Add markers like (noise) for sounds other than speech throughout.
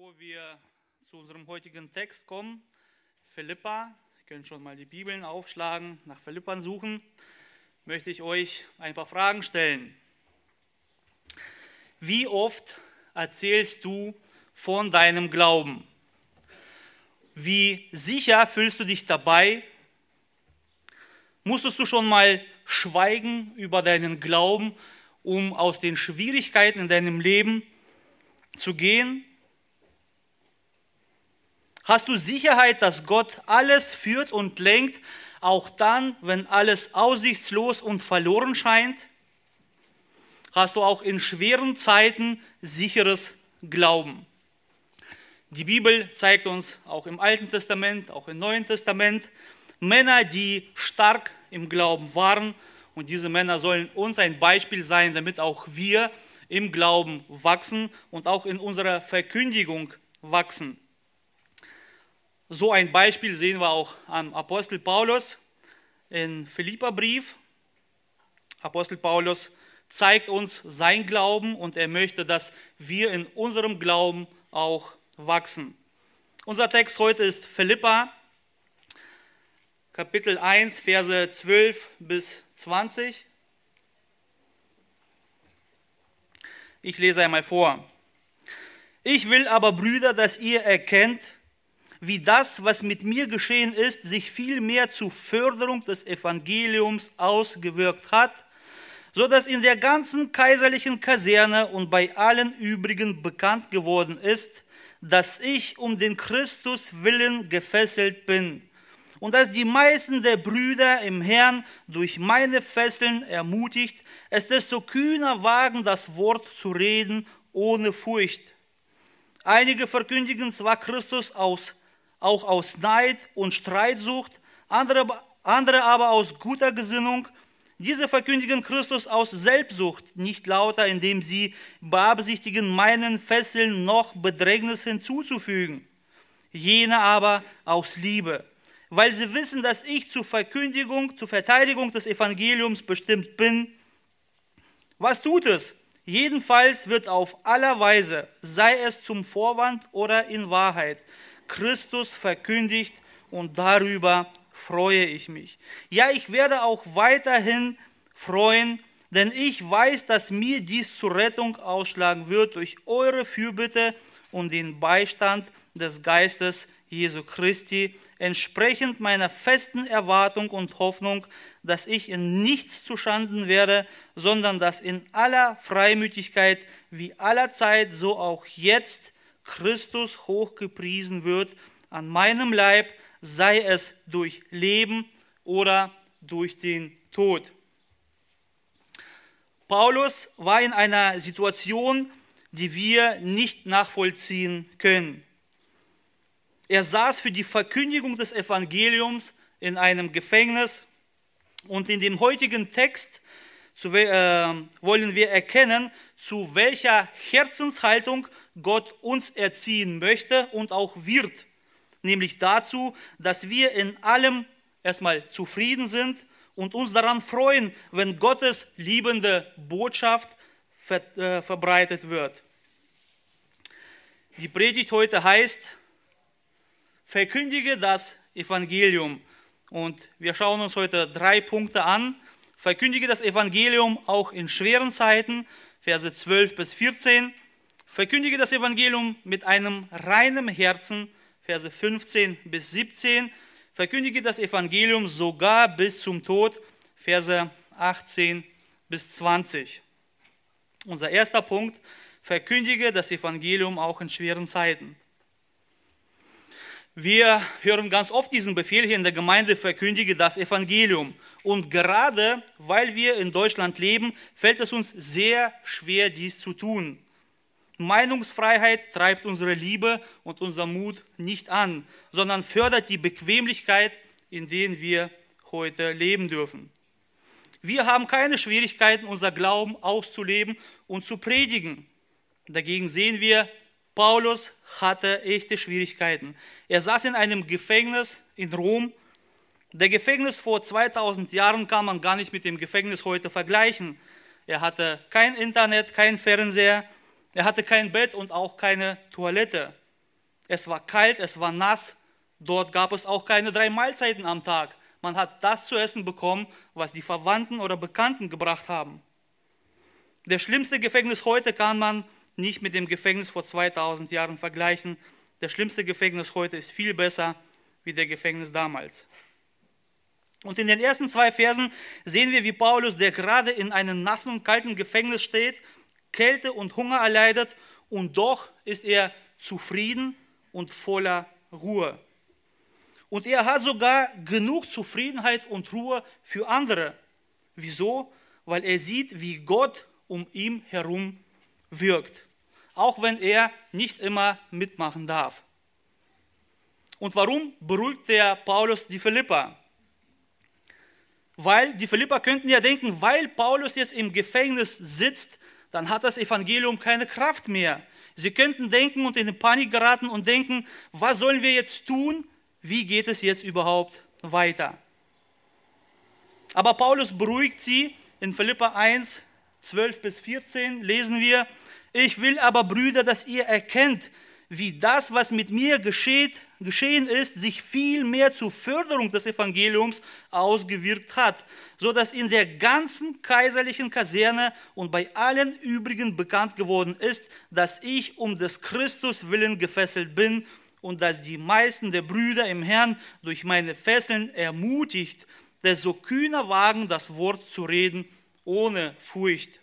Bevor wir zu unserem heutigen Text kommen, Philippa, ihr könnt schon mal die Bibeln aufschlagen, nach Philippern suchen, möchte ich euch ein paar Fragen stellen. Wie oft erzählst du von deinem Glauben? Wie sicher fühlst du dich dabei? Musstest du schon mal schweigen über deinen Glauben, um aus den Schwierigkeiten in deinem Leben zu gehen? Hast du Sicherheit, dass Gott alles führt und lenkt, auch dann, wenn alles aussichtslos und verloren scheint? Hast du auch in schweren Zeiten sicheres Glauben? Die Bibel zeigt uns auch im Alten Testament, auch im Neuen Testament, Männer, die stark im Glauben waren. Und diese Männer sollen uns ein Beispiel sein, damit auch wir im Glauben wachsen und auch in unserer Verkündigung wachsen. So ein Beispiel sehen wir auch am Apostel Paulus in Philipperbrief. Apostel Paulus zeigt uns sein Glauben und er möchte, dass wir in unserem Glauben auch wachsen. Unser Text heute ist Philippa, Kapitel 1, Verse 12 bis 20. Ich lese einmal vor. Ich will aber, Brüder, dass ihr erkennt, wie das, was mit mir geschehen ist, sich viel mehr zur Förderung des Evangeliums ausgewirkt hat, so dass in der ganzen kaiserlichen Kaserne und bei allen übrigen bekannt geworden ist, dass ich um den Christus willen gefesselt bin und dass die meisten der Brüder im Herrn durch meine Fesseln ermutigt, es desto kühner wagen, das Wort zu reden ohne Furcht. Einige verkündigen zwar Christus aus auch aus Neid und Streitsucht, andere, andere aber aus guter Gesinnung. Diese verkündigen Christus aus Selbstsucht, nicht lauter, indem sie beabsichtigen, meinen Fesseln noch Bedrängnis hinzuzufügen. Jene aber aus Liebe, weil sie wissen, dass ich zur Verkündigung, zur Verteidigung des Evangeliums bestimmt bin. Was tut es? Jedenfalls wird auf aller Weise, sei es zum Vorwand oder in Wahrheit, Christus verkündigt und darüber freue ich mich. Ja, ich werde auch weiterhin freuen, denn ich weiß, dass mir dies zur Rettung ausschlagen wird durch eure Fürbitte und den Beistand des Geistes Jesu Christi, entsprechend meiner festen Erwartung und Hoffnung, dass ich in nichts zustanden werde, sondern dass in aller Freimütigkeit wie aller Zeit, so auch jetzt, Christus hochgepriesen wird an meinem Leib, sei es durch Leben oder durch den Tod. Paulus war in einer Situation, die wir nicht nachvollziehen können. Er saß für die Verkündigung des Evangeliums in einem Gefängnis und in dem heutigen Text äh, wollen wir erkennen, zu welcher Herzenshaltung Gott uns erziehen möchte und auch wird. Nämlich dazu, dass wir in allem erstmal zufrieden sind und uns daran freuen, wenn Gottes liebende Botschaft ver, äh, verbreitet wird. Die Predigt heute heißt, verkündige das Evangelium. Und wir schauen uns heute drei Punkte an. Verkündige das Evangelium auch in schweren Zeiten, Verse 12 bis 14. Verkündige das Evangelium mit einem reinen Herzen, Verse 15 bis 17. Verkündige das Evangelium sogar bis zum Tod, Verse 18 bis 20. Unser erster Punkt, verkündige das Evangelium auch in schweren Zeiten. Wir hören ganz oft diesen Befehl hier in der Gemeinde, verkündige das Evangelium. Und gerade weil wir in Deutschland leben, fällt es uns sehr schwer, dies zu tun. Meinungsfreiheit treibt unsere Liebe und unser Mut nicht an, sondern fördert die Bequemlichkeit, in der wir heute leben dürfen. Wir haben keine Schwierigkeiten, unser Glauben auszuleben und zu predigen. Dagegen sehen wir, Paulus hatte echte Schwierigkeiten. Er saß in einem Gefängnis in Rom. Der Gefängnis vor 2000 Jahren kann man gar nicht mit dem Gefängnis heute vergleichen. Er hatte kein Internet, kein Fernseher, er hatte kein Bett und auch keine Toilette. Es war kalt, es war nass. Dort gab es auch keine drei Mahlzeiten am Tag. Man hat das zu essen bekommen, was die Verwandten oder Bekannten gebracht haben. Der schlimmste Gefängnis heute kann man nicht mit dem Gefängnis vor 2000 Jahren vergleichen. Der schlimmste Gefängnis heute ist viel besser wie der Gefängnis damals. Und in den ersten zwei Versen sehen wir, wie Paulus, der gerade in einem nassen und kalten Gefängnis steht, Kälte und Hunger erleidet und doch ist er zufrieden und voller Ruhe. Und er hat sogar genug Zufriedenheit und Ruhe für andere. Wieso? Weil er sieht, wie Gott um ihn herum wirkt, auch wenn er nicht immer mitmachen darf. Und warum beruhigt der Paulus die Philippa? Weil die Philippa könnten ja denken, weil Paulus jetzt im Gefängnis sitzt, dann hat das Evangelium keine Kraft mehr. Sie könnten denken und in Panik geraten und denken, was sollen wir jetzt tun? Wie geht es jetzt überhaupt weiter? Aber Paulus beruhigt sie. In Philippa 1, 12 bis 14 lesen wir, ich will aber, Brüder, dass ihr erkennt, wie das, was mit mir geschieht, geschehen ist, sich viel mehr zur Förderung des Evangeliums ausgewirkt hat, so dass in der ganzen kaiserlichen Kaserne und bei allen übrigen bekannt geworden ist, dass ich um des Christus willen gefesselt bin und dass die meisten der Brüder im Herrn durch meine Fesseln ermutigt, desto kühner wagen, das Wort zu reden ohne Furcht.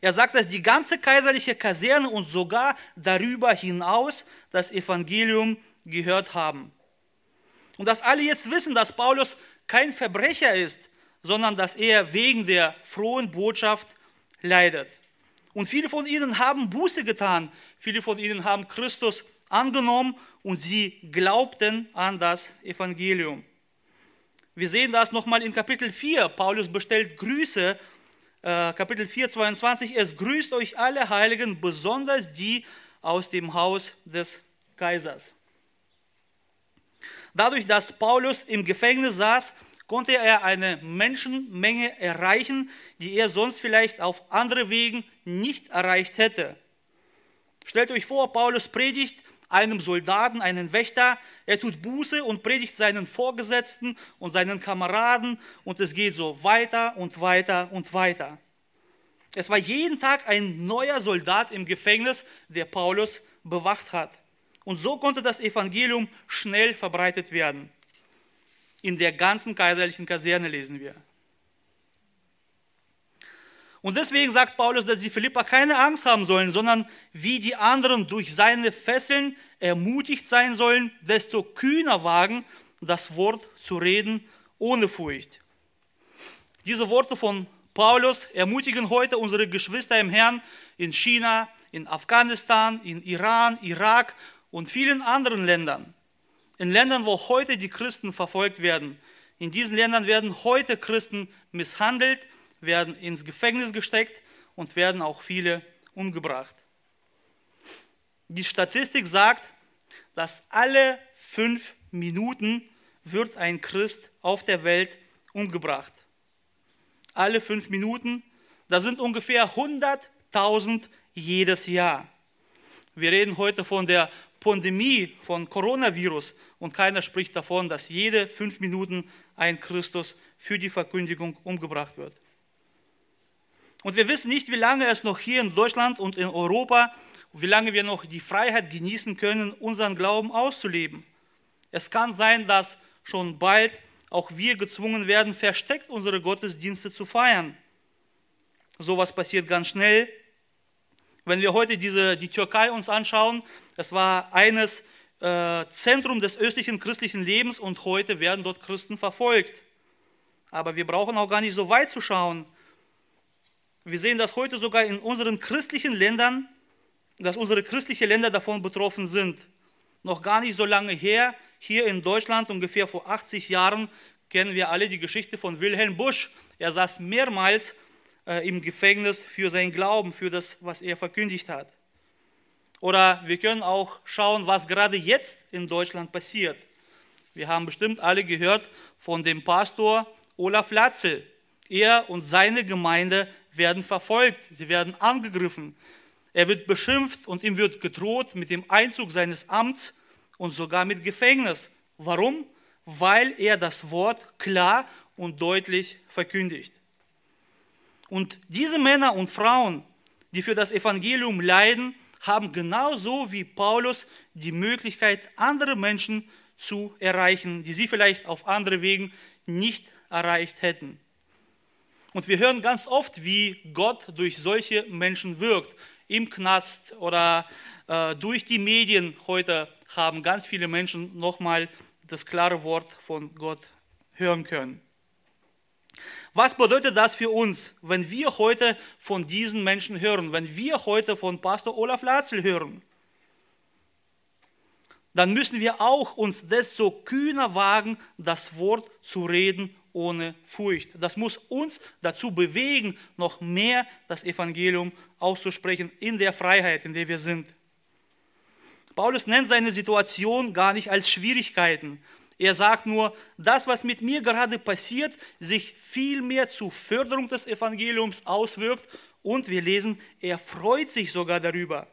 Er sagt, dass die ganze kaiserliche Kaserne und sogar darüber hinaus das Evangelium gehört haben. Und dass alle jetzt wissen, dass Paulus kein Verbrecher ist, sondern dass er wegen der frohen Botschaft leidet. Und viele von ihnen haben Buße getan, viele von ihnen haben Christus angenommen und sie glaubten an das Evangelium. Wir sehen das nochmal in Kapitel 4. Paulus bestellt Grüße äh, Kapitel 4, 22, es grüßt euch alle Heiligen, besonders die aus dem Haus des Kaisers. Dadurch, dass Paulus im Gefängnis saß, konnte er eine Menschenmenge erreichen, die er sonst vielleicht auf andere Wegen nicht erreicht hätte. Stellt euch vor, Paulus predigt einem Soldaten, einen Wächter. Er tut Buße und predigt seinen Vorgesetzten und seinen Kameraden und es geht so weiter und weiter und weiter. Es war jeden Tag ein neuer Soldat im Gefängnis, der Paulus bewacht hat. Und so konnte das Evangelium schnell verbreitet werden. In der ganzen kaiserlichen Kaserne lesen wir. Und deswegen sagt Paulus, dass die Philippa keine Angst haben sollen, sondern wie die anderen durch seine Fesseln ermutigt sein sollen, desto kühner wagen, das Wort zu reden ohne Furcht. Diese Worte von Paulus ermutigen heute unsere Geschwister im Herrn in China, in Afghanistan, in Iran, Irak und vielen anderen Ländern. In Ländern, wo heute die Christen verfolgt werden. In diesen Ländern werden heute Christen misshandelt, werden ins Gefängnis gesteckt und werden auch viele umgebracht. Die Statistik sagt, dass alle fünf Minuten wird ein Christ auf der Welt umgebracht. Alle fünf Minuten, das sind ungefähr 100.000 jedes Jahr. Wir reden heute von der Pandemie von Coronavirus und keiner spricht davon, dass jede fünf Minuten ein Christus für die Verkündigung umgebracht wird. Und wir wissen nicht, wie lange es noch hier in Deutschland und in Europa, wie lange wir noch die Freiheit genießen können, unseren Glauben auszuleben. Es kann sein, dass schon bald auch wir gezwungen werden, versteckt unsere Gottesdienste zu feiern. Sowas passiert ganz schnell. Wenn wir heute diese, die Türkei uns anschauen, es war eines äh, Zentrum des östlichen christlichen Lebens und heute werden dort Christen verfolgt. Aber wir brauchen auch gar nicht so weit zu schauen. Wir sehen das heute sogar in unseren christlichen Ländern, dass unsere christlichen Länder davon betroffen sind. Noch gar nicht so lange her, hier in Deutschland, ungefähr vor 80 Jahren, kennen wir alle die Geschichte von Wilhelm Busch. Er saß mehrmals äh, im Gefängnis für sein Glauben, für das, was er verkündigt hat. Oder wir können auch schauen, was gerade jetzt in Deutschland passiert. Wir haben bestimmt alle gehört von dem Pastor Olaf Latzel. Er und seine Gemeinde werden verfolgt, sie werden angegriffen. Er wird beschimpft und ihm wird gedroht mit dem Einzug seines Amts und sogar mit Gefängnis. Warum? Weil er das Wort klar und deutlich verkündigt. Und diese Männer und Frauen, die für das Evangelium leiden, haben genauso wie Paulus die Möglichkeit, andere Menschen zu erreichen, die sie vielleicht auf andere Wegen nicht erreicht hätten. Und wir hören ganz oft, wie Gott durch solche Menschen wirkt. Im Knast oder äh, durch die Medien heute haben ganz viele Menschen nochmal das klare Wort von Gott hören können. Was bedeutet das für uns, wenn wir heute von diesen Menschen hören, wenn wir heute von Pastor Olaf Latzel hören? Dann müssen wir auch uns desto kühner wagen, das Wort zu reden ohne Furcht. Das muss uns dazu bewegen, noch mehr das Evangelium auszusprechen in der Freiheit, in der wir sind. Paulus nennt seine Situation gar nicht als Schwierigkeiten, er sagt nur, das, was mit mir gerade passiert, sich viel mehr zur Förderung des Evangeliums auswirkt. Und wir lesen, er freut sich sogar darüber.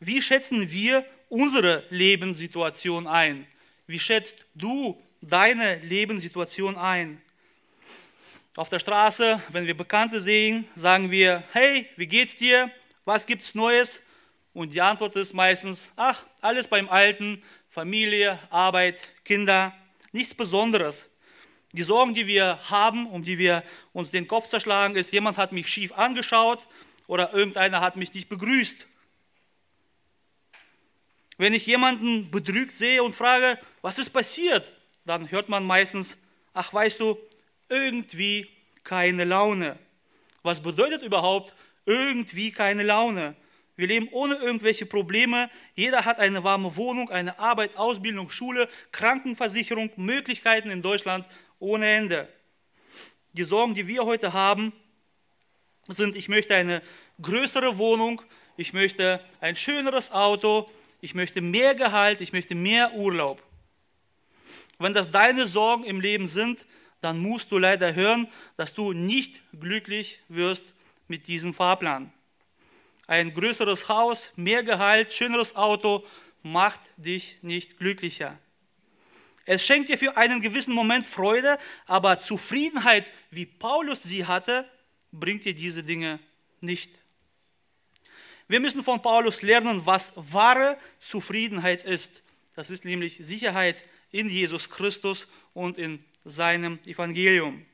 Wie schätzen wir unsere Lebenssituation ein? Wie schätzt du deine Lebenssituation ein? Auf der Straße, wenn wir Bekannte sehen, sagen wir, hey, wie geht's dir? Was gibt's Neues? Und die Antwort ist meistens, ach, alles beim Alten, Familie, Arbeit, Kinder, nichts Besonderes. Die Sorgen, die wir haben, um die wir uns den Kopf zerschlagen, ist, jemand hat mich schief angeschaut oder irgendeiner hat mich nicht begrüßt. Wenn ich jemanden betrügt sehe und frage, was ist passiert, dann hört man meistens, ach weißt du, irgendwie keine Laune. Was bedeutet überhaupt irgendwie keine Laune? Wir leben ohne irgendwelche Probleme. Jeder hat eine warme Wohnung, eine Arbeit, Ausbildung, Schule, Krankenversicherung, Möglichkeiten in Deutschland ohne Ende. Die Sorgen, die wir heute haben, sind, ich möchte eine größere Wohnung, ich möchte ein schöneres Auto, ich möchte mehr Gehalt, ich möchte mehr Urlaub. Wenn das deine Sorgen im Leben sind, dann musst du leider hören, dass du nicht glücklich wirst mit diesem Fahrplan. Ein größeres Haus, mehr Gehalt, schöneres Auto macht dich nicht glücklicher. Es schenkt dir für einen gewissen Moment Freude, aber Zufriedenheit, wie Paulus sie hatte, bringt dir diese Dinge nicht. Wir müssen von Paulus lernen, was wahre Zufriedenheit ist. Das ist nämlich Sicherheit in Jesus Christus und in seinem Evangelium.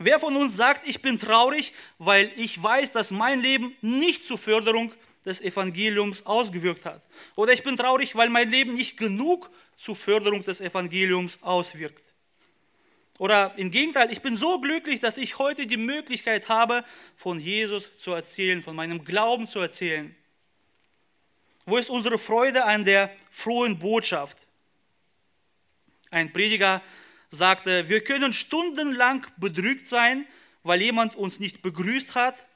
Wer von uns sagt, ich bin traurig, weil ich weiß, dass mein Leben nicht zur Förderung des Evangeliums ausgewirkt hat? Oder ich bin traurig, weil mein Leben nicht genug zur Förderung des Evangeliums auswirkt? Oder im Gegenteil, ich bin so glücklich, dass ich heute die Möglichkeit habe, von Jesus zu erzählen, von meinem Glauben zu erzählen. Wo ist unsere Freude an der frohen Botschaft? Ein Prediger sagte, wir können stundenlang bedrückt sein, weil jemand uns nicht begrüßt hat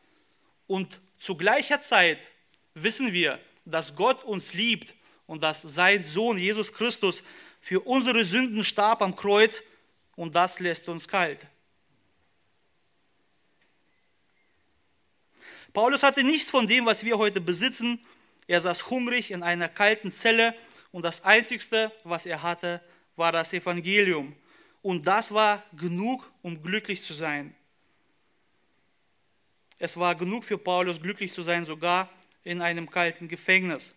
und zu gleicher Zeit wissen wir, dass Gott uns liebt und dass sein Sohn Jesus Christus für unsere Sünden starb am Kreuz und das lässt uns kalt. Paulus hatte nichts von dem, was wir heute besitzen. Er saß hungrig in einer kalten Zelle und das Einzige, was er hatte, war das Evangelium und das war genug, um glücklich zu sein. Es war genug für Paulus, glücklich zu sein, sogar in einem kalten Gefängnis.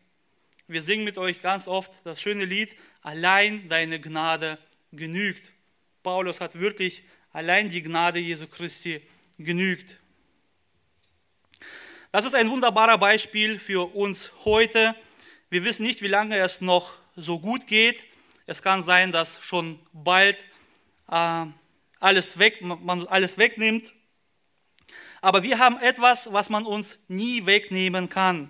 Wir singen mit euch ganz oft das schöne Lied, allein deine Gnade genügt. Paulus hat wirklich allein die Gnade Jesu Christi genügt. Das ist ein wunderbarer Beispiel für uns heute. Wir wissen nicht, wie lange es noch so gut geht. Es kann sein, dass schon bald äh, alles weg, man alles wegnimmt. Aber wir haben etwas, was man uns nie wegnehmen kann.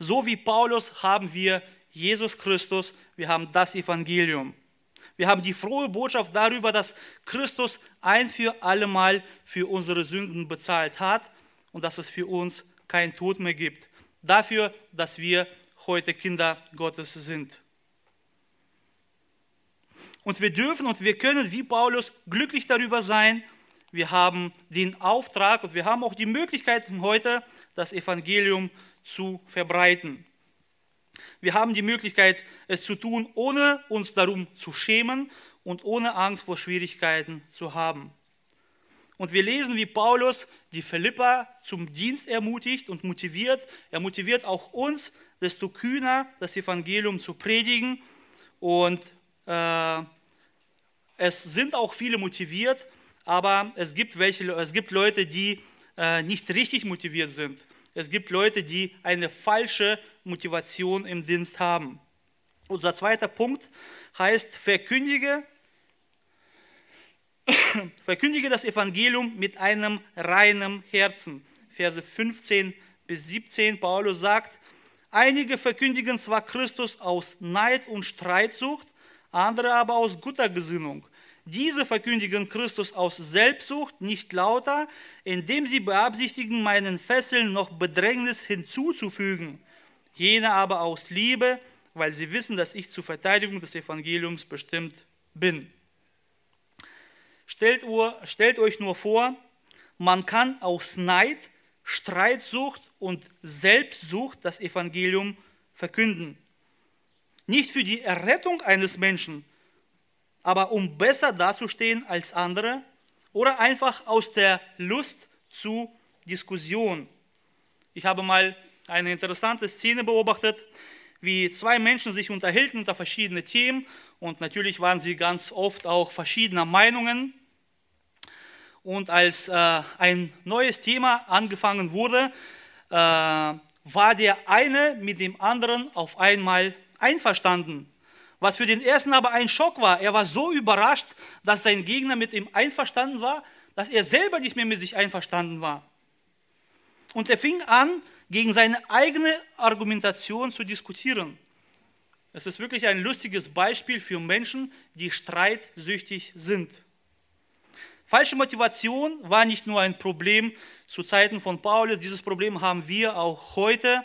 So wie Paulus haben wir Jesus Christus, wir haben das Evangelium. Wir haben die frohe Botschaft darüber, dass Christus ein für allemal für unsere Sünden bezahlt hat und dass es für uns kein Tod mehr gibt. Dafür, dass wir heute Kinder Gottes sind. Und wir dürfen und wir können wie Paulus glücklich darüber sein, wir haben den Auftrag und wir haben auch die Möglichkeit heute, das Evangelium zu verbreiten. Wir haben die Möglichkeit, es zu tun, ohne uns darum zu schämen und ohne Angst vor Schwierigkeiten zu haben. Und wir lesen, wie Paulus die Philippa zum Dienst ermutigt und motiviert. Er motiviert auch uns, desto kühner das Evangelium zu predigen. Und äh, es sind auch viele motiviert, aber es gibt, welche, es gibt Leute, die äh, nicht richtig motiviert sind. Es gibt Leute, die eine falsche Motivation im Dienst haben. Unser zweiter Punkt heißt, verkündige, (coughs) verkündige das Evangelium mit einem reinen Herzen. Verse 15 bis 17, Paulus sagt, einige verkündigen zwar Christus aus Neid und Streitsucht, andere aber aus guter Gesinnung. Diese verkündigen Christus aus Selbstsucht, nicht lauter, indem sie beabsichtigen, meinen Fesseln noch Bedrängnis hinzuzufügen. Jene aber aus Liebe, weil sie wissen, dass ich zur Verteidigung des Evangeliums bestimmt bin. Stellt, stellt euch nur vor, man kann aus Neid, Streitsucht und Selbstsucht das Evangelium verkünden. Nicht für die Errettung eines Menschen, aber um besser dazustehen als andere oder einfach aus der Lust zu Diskussion. Ich habe mal eine interessante Szene beobachtet, wie zwei Menschen sich unterhielten unter verschiedene Themen und natürlich waren sie ganz oft auch verschiedener Meinungen. Und als äh, ein neues Thema angefangen wurde, äh, war der eine mit dem anderen auf einmal einverstanden. Was für den ersten aber ein Schock war. Er war so überrascht, dass sein Gegner mit ihm einverstanden war, dass er selber nicht mehr mit sich einverstanden war. Und er fing an, gegen seine eigene Argumentation zu diskutieren. Es ist wirklich ein lustiges Beispiel für Menschen, die streitsüchtig sind. Falsche Motivation war nicht nur ein Problem zu Zeiten von Paulus, dieses Problem haben wir auch heute.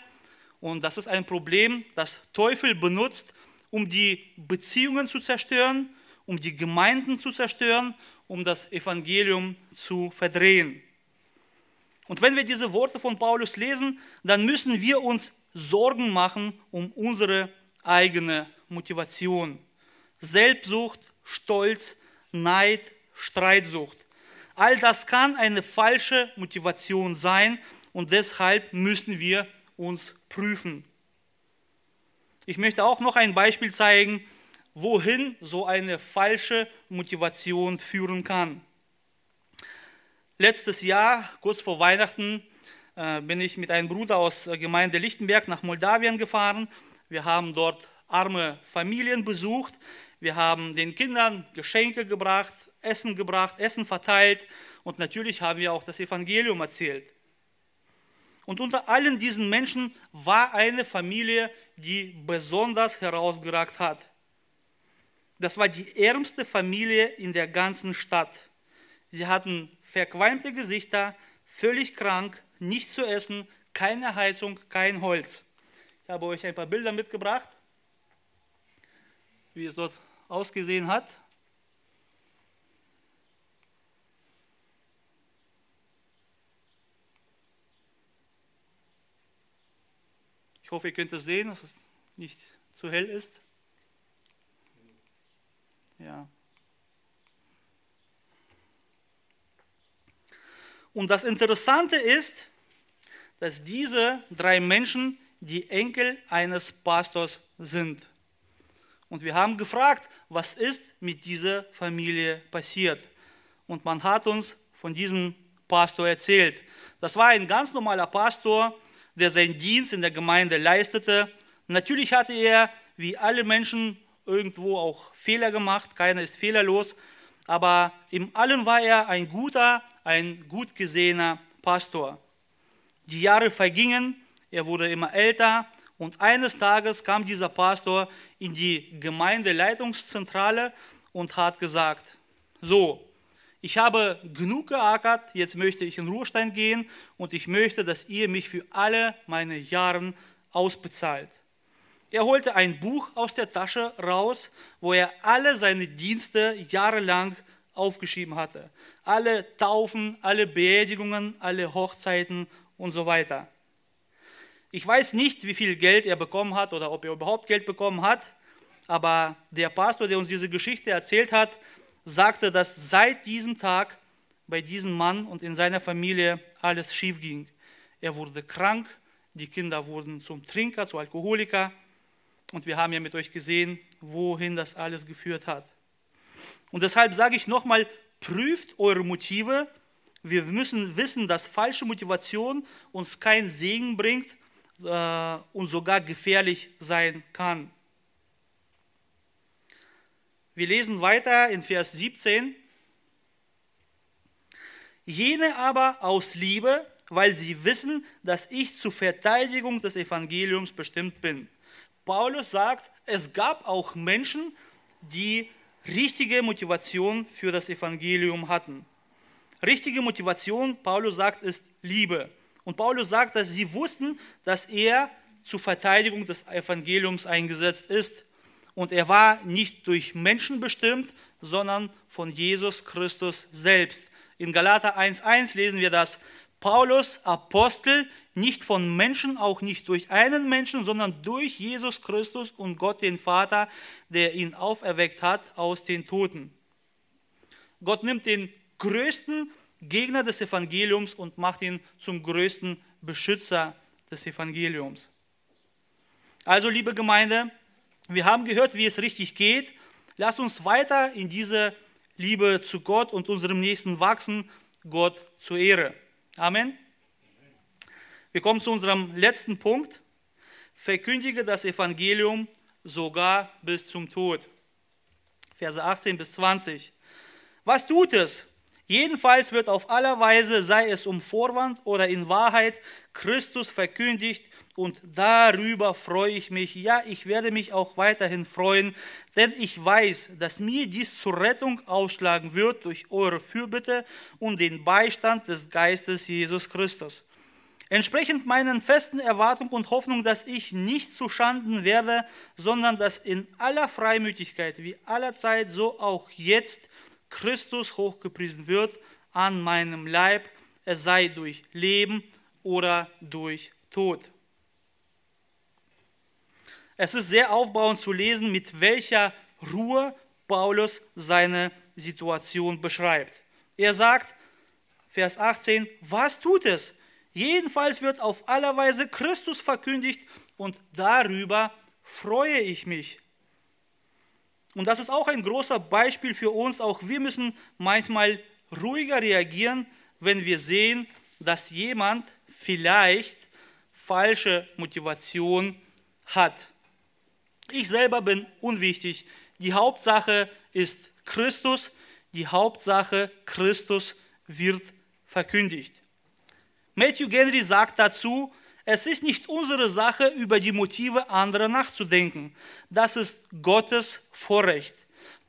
Und das ist ein Problem, das Teufel benutzt, um die Beziehungen zu zerstören, um die Gemeinden zu zerstören, um das Evangelium zu verdrehen. Und wenn wir diese Worte von Paulus lesen, dann müssen wir uns Sorgen machen um unsere eigene Motivation. Selbstsucht, Stolz, Neid, Streitsucht. All das kann eine falsche Motivation sein und deshalb müssen wir uns prüfen. Ich möchte auch noch ein Beispiel zeigen, wohin so eine falsche Motivation führen kann. Letztes Jahr, kurz vor Weihnachten, äh, bin ich mit einem Bruder aus der Gemeinde Lichtenberg nach Moldawien gefahren. Wir haben dort arme Familien besucht. Wir haben den Kindern Geschenke gebracht, Essen gebracht, Essen verteilt und natürlich haben wir auch das Evangelium erzählt. Und unter allen diesen Menschen war eine Familie, die besonders herausgeragt hat. Das war die ärmste Familie in der ganzen Stadt. Sie hatten verqualmte Gesichter, völlig krank, nichts zu essen, keine Heizung, kein Holz. Ich habe euch ein paar Bilder mitgebracht, wie es dort ausgesehen hat. Ich hoffe, ihr könnt es sehen, dass es nicht zu hell ist. Ja. Und das Interessante ist, dass diese drei Menschen die Enkel eines Pastors sind. Und wir haben gefragt, was ist mit dieser Familie passiert. Und man hat uns von diesem Pastor erzählt. Das war ein ganz normaler Pastor, der seinen Dienst in der Gemeinde leistete. Natürlich hatte er, wie alle Menschen, irgendwo auch Fehler gemacht, keiner ist fehlerlos, aber im Allen war er ein guter, ein gut gesehener Pastor. Die Jahre vergingen, er wurde immer älter und eines Tages kam dieser Pastor in die Gemeindeleitungszentrale und hat gesagt, so, ich habe genug geackert, jetzt möchte ich in Ruhestand gehen und ich möchte, dass ihr mich für alle meine Jahre ausbezahlt. Er holte ein Buch aus der Tasche raus, wo er alle seine Dienste jahrelang aufgeschrieben hatte. Alle Taufen, alle Beerdigungen, alle Hochzeiten und so weiter. Ich weiß nicht, wie viel Geld er bekommen hat oder ob er überhaupt Geld bekommen hat, aber der Pastor, der uns diese Geschichte erzählt hat, sagte, dass seit diesem Tag bei diesem Mann und in seiner Familie alles schief ging. Er wurde krank, die Kinder wurden zum Trinker, zu Alkoholiker und wir haben ja mit euch gesehen, wohin das alles geführt hat. Und deshalb sage ich nochmal, prüft eure Motive. Wir müssen wissen, dass falsche Motivation uns keinen Segen bringt äh, und sogar gefährlich sein kann. Wir lesen weiter in Vers 17. Jene aber aus Liebe, weil sie wissen, dass ich zur Verteidigung des Evangeliums bestimmt bin. Paulus sagt, es gab auch Menschen, die richtige Motivation für das Evangelium hatten. Richtige Motivation, Paulus sagt, ist Liebe. Und Paulus sagt, dass sie wussten, dass er zur Verteidigung des Evangeliums eingesetzt ist. Und er war nicht durch Menschen bestimmt, sondern von Jesus Christus selbst. In Galater 1.1 lesen wir das. Paulus, Apostel, nicht von Menschen, auch nicht durch einen Menschen, sondern durch Jesus Christus und Gott den Vater, der ihn auferweckt hat aus den Toten. Gott nimmt den größten Gegner des Evangeliums und macht ihn zum größten Beschützer des Evangeliums. Also, liebe Gemeinde, wir haben gehört, wie es richtig geht. Lasst uns weiter in diese Liebe zu Gott und unserem Nächsten wachsen, Gott zur Ehre. Amen. Wir kommen zu unserem letzten Punkt. Verkündige das Evangelium sogar bis zum Tod. Verse 18 bis 20. Was tut es? Jedenfalls wird auf aller Weise, sei es um Vorwand oder in Wahrheit, Christus verkündigt und darüber freue ich mich. Ja, ich werde mich auch weiterhin freuen, denn ich weiß, dass mir dies zur Rettung ausschlagen wird durch eure Fürbitte und den Beistand des Geistes Jesus Christus. Entsprechend meinen festen Erwartungen und Hoffnung, dass ich nicht zu Schanden werde, sondern dass in aller Freimütigkeit wie aller Zeit, so auch jetzt Christus hochgepriesen wird an meinem Leib, es sei durch Leben oder durch Tod. Es ist sehr aufbauend zu lesen, mit welcher Ruhe Paulus seine Situation beschreibt. Er sagt, Vers 18, was tut es? Jedenfalls wird auf aller Weise Christus verkündigt und darüber freue ich mich. Und das ist auch ein großer Beispiel für uns. Auch wir müssen manchmal ruhiger reagieren, wenn wir sehen, dass jemand vielleicht falsche Motivation hat. Ich selber bin unwichtig. Die Hauptsache ist Christus. Die Hauptsache Christus wird verkündigt. Matthew Henry sagt dazu, es ist nicht unsere Sache, über die Motive anderer nachzudenken. Das ist Gottes Vorrecht.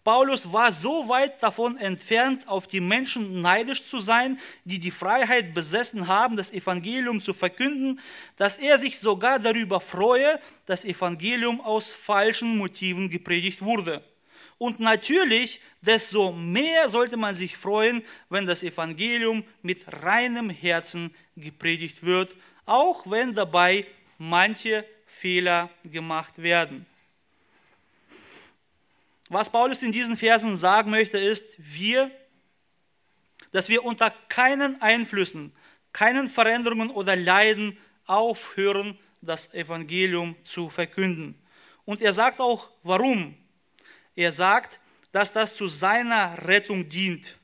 Paulus war so weit davon entfernt, auf die Menschen neidisch zu sein, die die Freiheit besessen haben, das Evangelium zu verkünden, dass er sich sogar darüber freue, dass Evangelium aus falschen Motiven gepredigt wurde. Und natürlich, desto mehr sollte man sich freuen, wenn das Evangelium mit reinem Herzen gepredigt wird, auch wenn dabei manche Fehler gemacht werden. Was Paulus in diesen Versen sagen möchte, ist, wir, dass wir unter keinen Einflüssen, keinen Veränderungen oder Leiden aufhören, das Evangelium zu verkünden. Und er sagt auch, warum. Er sagt, dass das zu seiner Rettung dient.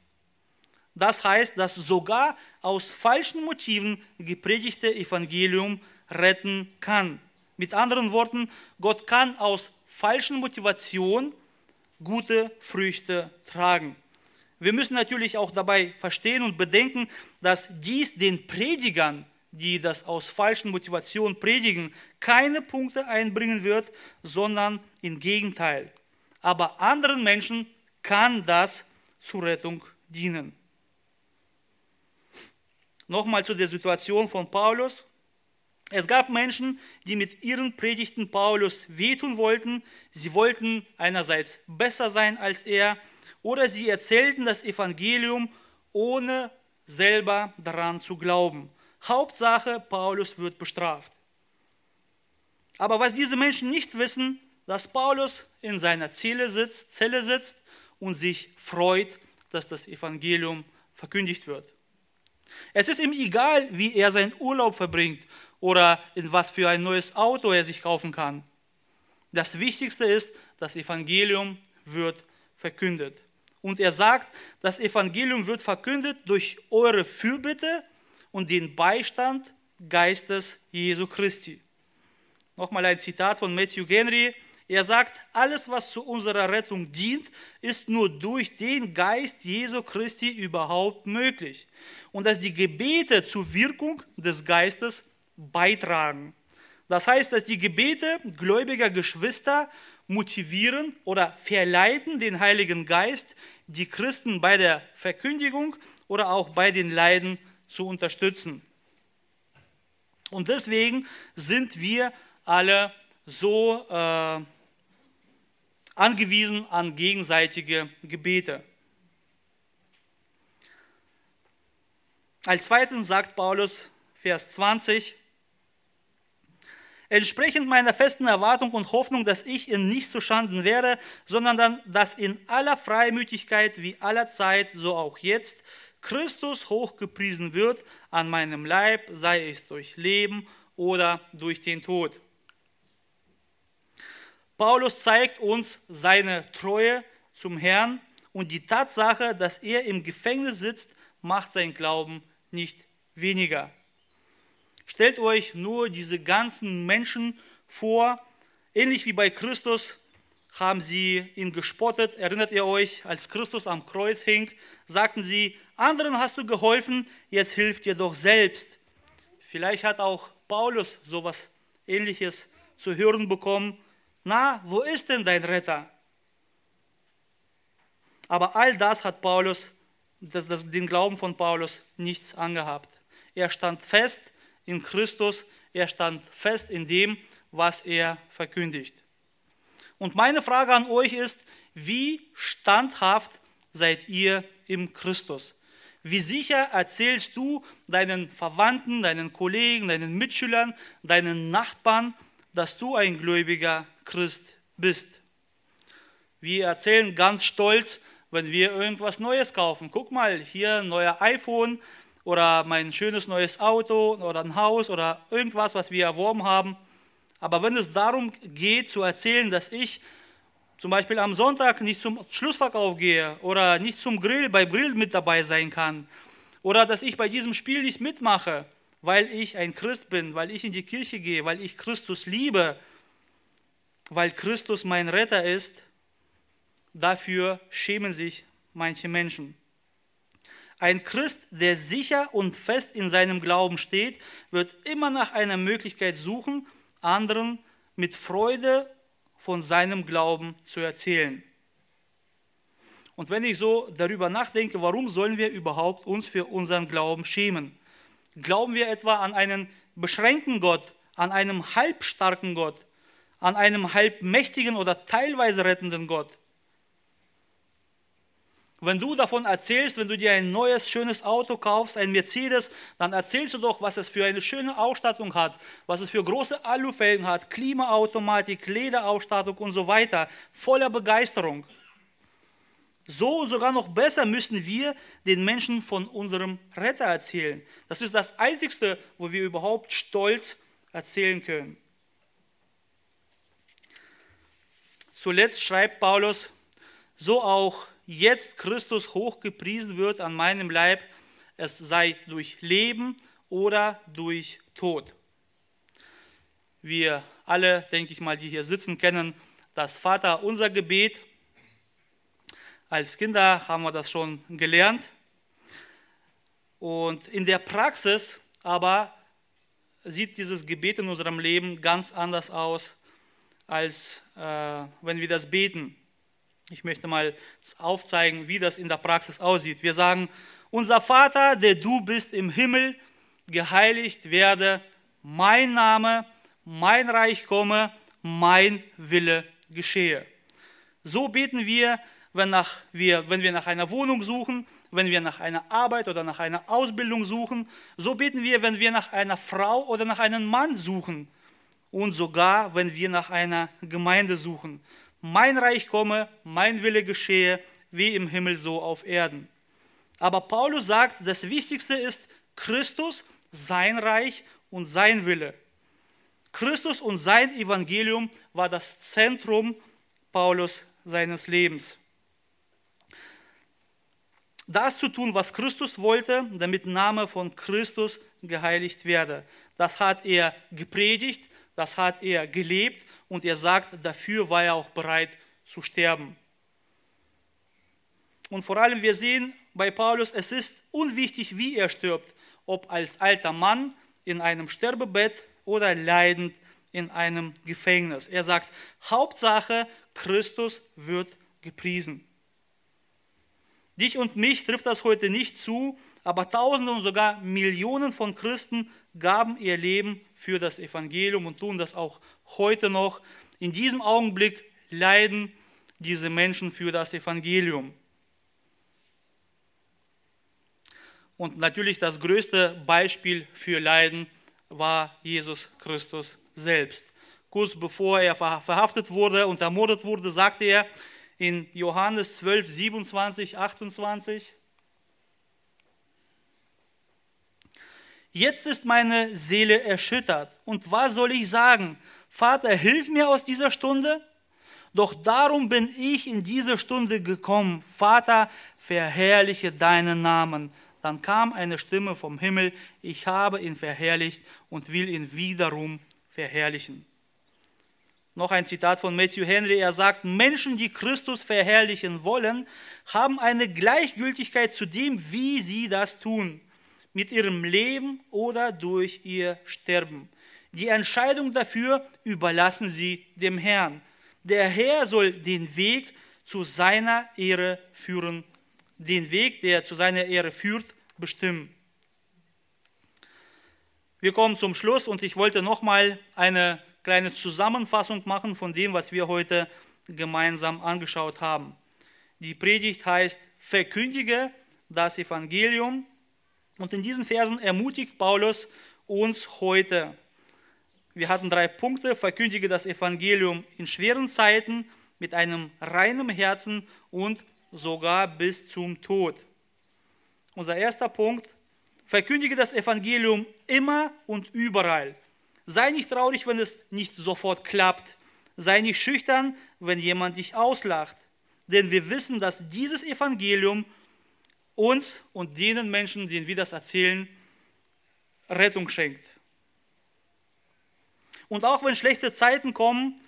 Das heißt, dass sogar aus falschen Motiven gepredigte Evangelium retten kann. Mit anderen Worten, Gott kann aus falschen Motivationen gute Früchte tragen. Wir müssen natürlich auch dabei verstehen und bedenken, dass dies den Predigern, die das aus falschen Motivationen predigen, keine Punkte einbringen wird, sondern im Gegenteil aber anderen Menschen kann das zur Rettung dienen. Nochmal zu der Situation von Paulus. Es gab Menschen, die mit ihren Predigten Paulus wehtun wollten. Sie wollten einerseits besser sein als er oder sie erzählten das Evangelium, ohne selber daran zu glauben. Hauptsache, Paulus wird bestraft. Aber was diese Menschen nicht wissen, dass Paulus in seiner Zelle sitzt, Zelle sitzt und sich freut, dass das Evangelium verkündigt wird. Es ist ihm egal, wie er seinen Urlaub verbringt oder in was für ein neues Auto er sich kaufen kann. Das Wichtigste ist, das Evangelium wird verkündet. Und er sagt, das Evangelium wird verkündet durch eure Fürbitte und den Beistand Geistes Jesu Christi. Nochmal ein Zitat von Matthew Henry. Er sagt, alles, was zu unserer Rettung dient, ist nur durch den Geist Jesu Christi überhaupt möglich. Und dass die Gebete zur Wirkung des Geistes beitragen. Das heißt, dass die Gebete gläubiger Geschwister motivieren oder verleiten den Heiligen Geist, die Christen bei der Verkündigung oder auch bei den Leiden zu unterstützen. Und deswegen sind wir alle so äh, angewiesen an gegenseitige Gebete. Als zweitens sagt Paulus, Vers 20, entsprechend meiner festen Erwartung und Hoffnung, dass ich in nicht zu Schanden wäre, sondern dann, dass in aller Freimütigkeit wie aller Zeit, so auch jetzt, Christus hochgepriesen wird an meinem Leib, sei es durch Leben oder durch den Tod. Paulus zeigt uns seine Treue zum Herrn und die Tatsache, dass er im Gefängnis sitzt, macht sein Glauben nicht weniger. Stellt euch nur diese ganzen Menschen vor, ähnlich wie bei Christus haben sie ihn gespottet. Erinnert ihr euch, als Christus am Kreuz hing, sagten sie, anderen hast du geholfen, jetzt hilft dir doch selbst. Vielleicht hat auch Paulus sowas ähnliches zu hören bekommen. Na, wo ist denn dein Retter? Aber all das hat Paulus, das, das, den Glauben von Paulus nichts angehabt. Er stand fest in Christus, er stand fest in dem, was er verkündigt. Und meine Frage an euch ist, wie standhaft seid ihr im Christus? Wie sicher erzählst du deinen Verwandten, deinen Kollegen, deinen Mitschülern, deinen Nachbarn, dass du ein gläubiger Christ bist? Wir erzählen ganz stolz, wenn wir irgendwas Neues kaufen. Guck mal, hier ein neuer iPhone, oder mein schönes neues Auto oder ein Haus oder irgendwas, was wir erworben haben. Aber wenn es darum geht zu erzählen, dass ich zum Beispiel am Sonntag nicht zum Schlussverkauf gehe oder nicht zum Grill, bei Grill mit dabei sein kann oder dass ich bei diesem Spiel nicht mitmache, weil ich ein Christ bin, weil ich in die Kirche gehe, weil ich Christus liebe, weil Christus mein Retter ist, dafür schämen sich manche Menschen. Ein Christ, der sicher und fest in seinem Glauben steht, wird immer nach einer Möglichkeit suchen, anderen mit Freude von seinem Glauben zu erzählen. Und wenn ich so darüber nachdenke, warum sollen wir überhaupt uns für unseren Glauben schämen? Glauben wir etwa an einen beschränkten Gott, an einen halbstarken Gott, an einen halbmächtigen oder teilweise rettenden Gott? Wenn du davon erzählst, wenn du dir ein neues, schönes Auto kaufst, ein Mercedes, dann erzählst du doch, was es für eine schöne Ausstattung hat, was es für große Alufelgen hat, Klimaautomatik, Lederausstattung und so weiter, voller Begeisterung. So sogar noch besser müssen wir den Menschen von unserem Retter erzählen. Das ist das Einzige, wo wir überhaupt stolz erzählen können. Zuletzt schreibt Paulus, so auch jetzt Christus hochgepriesen wird an meinem Leib, es sei durch Leben oder durch Tod. Wir alle, denke ich mal, die hier sitzen, kennen das Vater unser Gebet. Als Kinder haben wir das schon gelernt. Und in der Praxis aber sieht dieses Gebet in unserem Leben ganz anders aus, als äh, wenn wir das beten. Ich möchte mal aufzeigen, wie das in der Praxis aussieht. Wir sagen, unser Vater, der du bist im Himmel, geheiligt werde mein Name, mein Reich komme, mein Wille geschehe. So beten wir wenn, nach wir, wenn wir nach einer Wohnung suchen, wenn wir nach einer Arbeit oder nach einer Ausbildung suchen. So beten wir, wenn wir nach einer Frau oder nach einem Mann suchen. Und sogar, wenn wir nach einer Gemeinde suchen. Mein Reich komme, mein Wille geschehe, wie im Himmel so auf Erden. Aber Paulus sagt, das Wichtigste ist Christus, sein Reich und sein Wille. Christus und sein Evangelium war das Zentrum Paulus seines Lebens. Das zu tun, was Christus wollte, damit Name von Christus geheiligt werde. Das hat er gepredigt, das hat er gelebt und er sagt, dafür war er auch bereit zu sterben. Und vor allem, wir sehen bei Paulus, es ist unwichtig, wie er stirbt, ob als alter Mann in einem Sterbebett oder leidend in einem Gefängnis. Er sagt, Hauptsache, Christus wird gepriesen. Dich und mich trifft das heute nicht zu, aber Tausende und sogar Millionen von Christen gaben ihr Leben für das Evangelium und tun das auch heute noch. In diesem Augenblick leiden diese Menschen für das Evangelium. Und natürlich das größte Beispiel für Leiden war Jesus Christus selbst. Kurz bevor er verhaftet wurde und ermordet wurde, sagte er in Johannes 12, 27, 28, Jetzt ist meine Seele erschüttert. Und was soll ich sagen? Vater, hilf mir aus dieser Stunde. Doch darum bin ich in diese Stunde gekommen. Vater, verherrliche deinen Namen. Dann kam eine Stimme vom Himmel, ich habe ihn verherrlicht und will ihn wiederum verherrlichen. Noch ein Zitat von Matthew Henry, er sagt, Menschen, die Christus verherrlichen wollen, haben eine Gleichgültigkeit zu dem, wie sie das tun, mit ihrem Leben oder durch ihr Sterben. Die Entscheidung dafür überlassen sie dem Herrn. Der Herr soll den Weg zu seiner Ehre führen den Weg, der zu seiner Ehre führt, bestimmen. Wir kommen zum Schluss und ich wollte nochmal eine kleine Zusammenfassung machen von dem, was wir heute gemeinsam angeschaut haben. Die Predigt heißt, verkündige das Evangelium. Und in diesen Versen ermutigt Paulus uns heute. Wir hatten drei Punkte. Verkündige das Evangelium in schweren Zeiten mit einem reinen Herzen und sogar bis zum Tod. Unser erster Punkt, verkündige das Evangelium immer und überall. Sei nicht traurig, wenn es nicht sofort klappt. Sei nicht schüchtern, wenn jemand dich auslacht. Denn wir wissen, dass dieses Evangelium uns und denen Menschen, denen wir das erzählen, Rettung schenkt. Und auch wenn schlechte Zeiten kommen,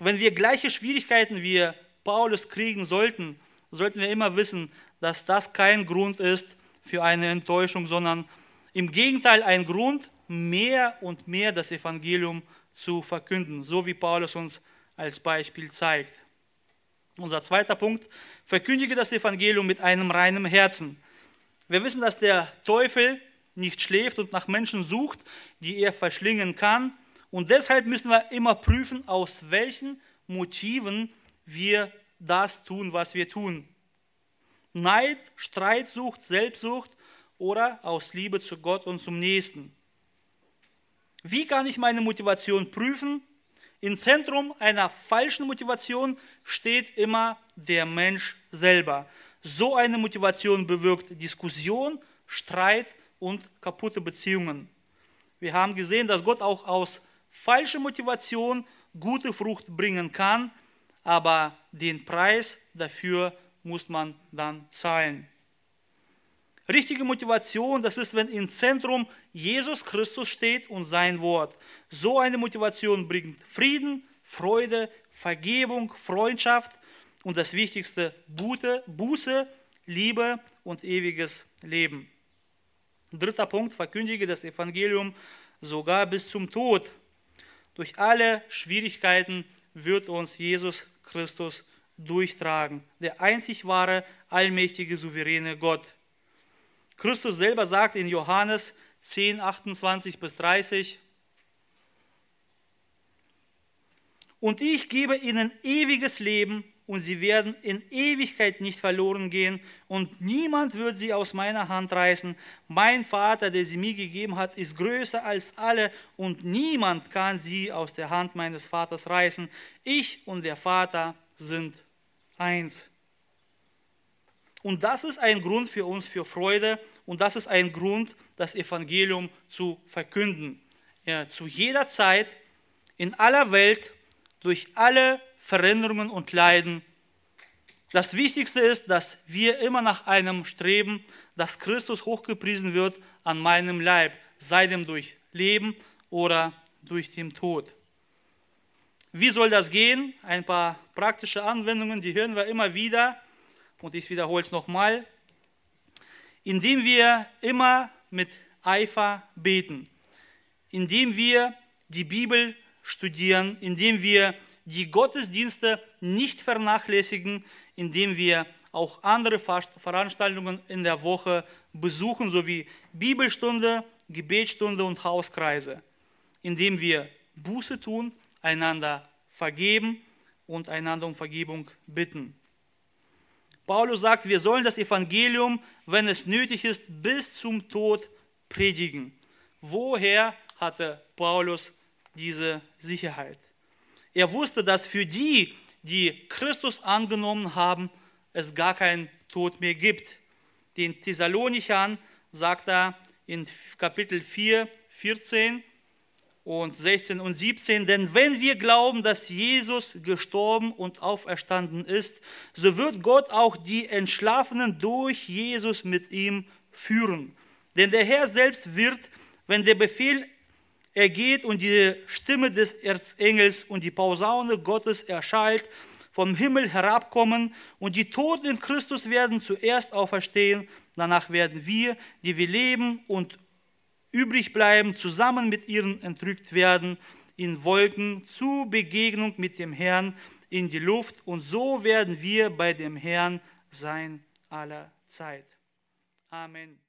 wenn wir gleiche Schwierigkeiten wie Paulus kriegen sollten, sollten wir immer wissen, dass das kein Grund ist für eine Enttäuschung, sondern im Gegenteil ein Grund, mehr und mehr das Evangelium zu verkünden, so wie Paulus uns als Beispiel zeigt. Unser zweiter Punkt, verkündige das Evangelium mit einem reinen Herzen. Wir wissen, dass der Teufel nicht schläft und nach Menschen sucht, die er verschlingen kann. Und deshalb müssen wir immer prüfen, aus welchen Motiven wir das tun, was wir tun. Neid, Streitsucht, Selbstsucht oder aus Liebe zu Gott und zum Nächsten. Wie kann ich meine Motivation prüfen? Im Zentrum einer falschen Motivation steht immer der Mensch selber. So eine Motivation bewirkt Diskussion, Streit und kaputte Beziehungen. Wir haben gesehen, dass Gott auch aus falscher Motivation gute Frucht bringen kann, aber den Preis dafür muss man dann zahlen. Richtige Motivation, das ist, wenn im Zentrum Jesus Christus steht und sein Wort. So eine Motivation bringt Frieden, Freude, Vergebung, Freundschaft und das Wichtigste, Gute, Buße, Liebe und ewiges Leben. Dritter Punkt, verkündige das Evangelium sogar bis zum Tod. Durch alle Schwierigkeiten wird uns Jesus Christus durchtragen. Der einzig wahre, allmächtige, souveräne Gott. Christus selber sagt in Johannes 10, 28 bis 30, und ich gebe ihnen ewiges Leben und sie werden in Ewigkeit nicht verloren gehen und niemand wird sie aus meiner Hand reißen. Mein Vater, der sie mir gegeben hat, ist größer als alle und niemand kann sie aus der Hand meines Vaters reißen. Ich und der Vater sind eins. Und das ist ein Grund für uns für Freude und das ist ein Grund, das Evangelium zu verkünden. Ja, zu jeder Zeit, in aller Welt, durch alle Veränderungen und Leiden. Das Wichtigste ist, dass wir immer nach einem streben, dass Christus hochgepriesen wird an meinem Leib, sei dem durch Leben oder durch den Tod. Wie soll das gehen? Ein paar praktische Anwendungen, die hören wir immer wieder und ich wiederhole es nochmal. Indem wir immer mit Eifer beten, indem wir die Bibel studieren, indem wir die Gottesdienste nicht vernachlässigen, indem wir auch andere Veranstaltungen in der Woche besuchen, sowie Bibelstunde, Gebetsstunde und Hauskreise, indem wir Buße tun, einander vergeben und einander um Vergebung bitten. Paulus sagt, wir sollen das Evangelium, wenn es nötig ist, bis zum Tod predigen. Woher hatte Paulus diese Sicherheit? Er wusste, dass für die, die Christus angenommen haben, es gar keinen Tod mehr gibt. Den Thessalonichern sagt er in Kapitel 4, 14 und 16 und 17, denn wenn wir glauben, dass Jesus gestorben und auferstanden ist, so wird Gott auch die Entschlafenen durch Jesus mit ihm führen. Denn der Herr selbst wird, wenn der Befehl er geht und die Stimme des Erzengels und die Pausaune Gottes erschallt, vom Himmel herabkommen und die Toten in Christus werden zuerst auferstehen. Danach werden wir, die wir leben und übrig bleiben, zusammen mit ihnen entrückt werden in Wolken zu Begegnung mit dem Herrn in die Luft und so werden wir bei dem Herrn sein aller Zeit. Amen.